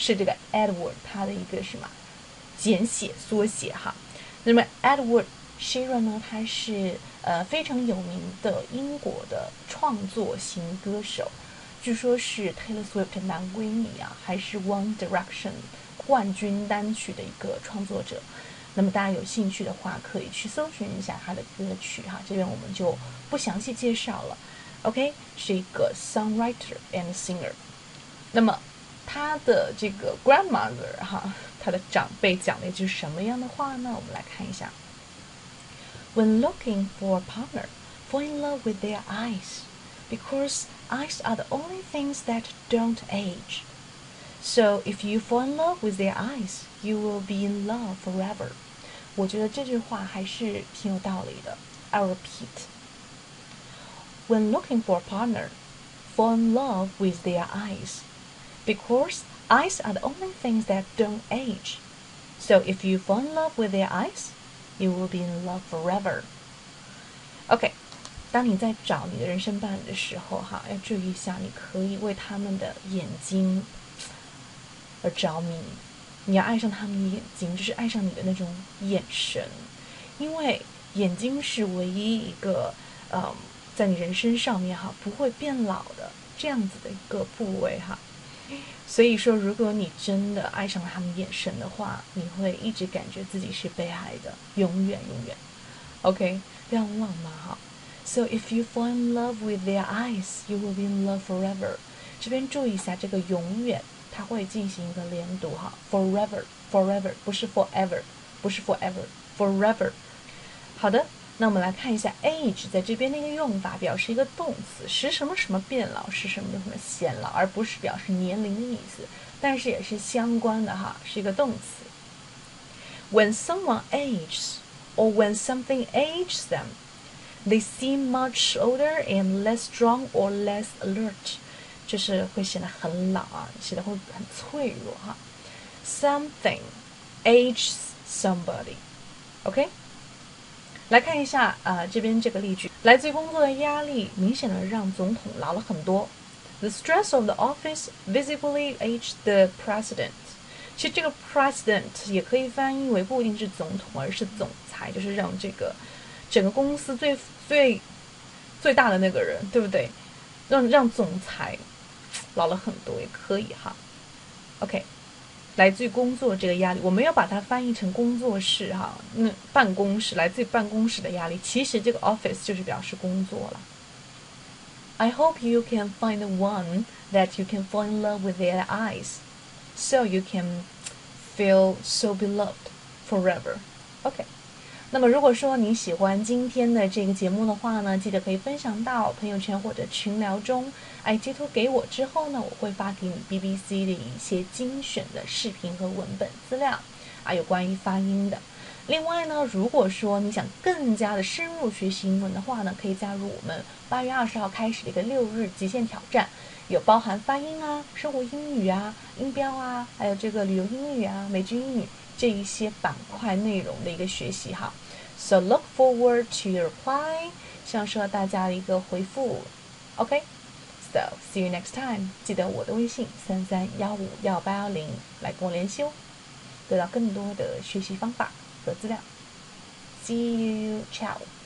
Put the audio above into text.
是这个 Edward 他的一个什么简写缩写哈。那么 Edward Sheeran 呢，他是呃非常有名的英国的创作型歌手，据说是 Taylor Swift 的男闺蜜啊，还是 One Direction 冠军单曲的一个创作者。那么大家有兴趣的话，可以去搜寻一下他的歌曲哈。这边我们就不详细介绍了。OK，是一个 songwriter and singer。那么他的这个 grandmother 哈，他的长辈讲了一句什么样的话呢？我们来看一下。When looking for a partner, fall in love with their eyes, because eyes are the only things that don't age. So if you fall in love with their eyes, you will be in love forever. 我觉得这句话还是挺有道理的。I repeat. When looking for a partner, fall in love with their eyes, because eyes are the only things that don't age. So if you fall in love with their eyes, you will be in love forever. OK，当你在找你的人生伴侣的时候，哈，要注意一下，你可以为他们的眼睛而着迷。你要爱上他们的眼睛，就是爱上你的那种眼神，因为眼睛是唯一一个，嗯，在你人生上面哈不会变老的这样子的一个部位哈。 所以说，如果你真的爱上了他们眼神的话，你会一直感觉自己是被爱的，永远永远。OK，非常浪漫哈。So if you fall in love with their eyes, you will be in love forever。这边注意一下这个永远。它会进行一个连读哈，forever，forever 不是 forever，不是 forever，forever。好的，那我们来看一下 age 在这边的一个用法，表示一个动词，使什么什么变老，使什么什么显老，而不是表示年龄的意思，但是也是相关的哈，是一个动词。When someone ages or when something ages them, they seem much older and less strong or less alert. 就是会显得很老啊，显得会很脆弱哈。Something ages somebody，OK？来看一下啊，这边这个例句，来自于工作的压力明显的让总统老了很多。The stress of the office visibly aged the president。其实这个 president 也可以翻译为不一定是总统，而是总裁，就是让这个整个公司最最最大的那个人，对不对？让让总裁。老了很多也可以哈，OK，来自于工作这个压力，我们要把它翻译成工作室哈，那办公室来自于办公室的压力，其实这个 office 就是表示工作了。I hope you can find one that you can fall in love with their eyes, so you can feel so beloved forever. OK。 那么，如果说你喜欢今天的这个节目的话呢，记得可以分享到朋友圈或者群聊中。哎，截图给我之后呢，我会发给你 BBC 的一些精选的视频和文本资料啊，有关于发音的。另外呢，如果说你想更加的深入学习英文的话呢，可以加入我们八月二十号开始的一个六日极限挑战，有包含发音啊、生活英语啊、音标啊，还有这个旅游英语啊、美剧英语。这一些板块内容的一个学习哈，So look forward to your reply，希望收到大家的一个回复，OK，So see you next time，记得我的微信三三幺五幺八幺零来跟我联系哦，得到更多的学习方法和资料，See you，ciao。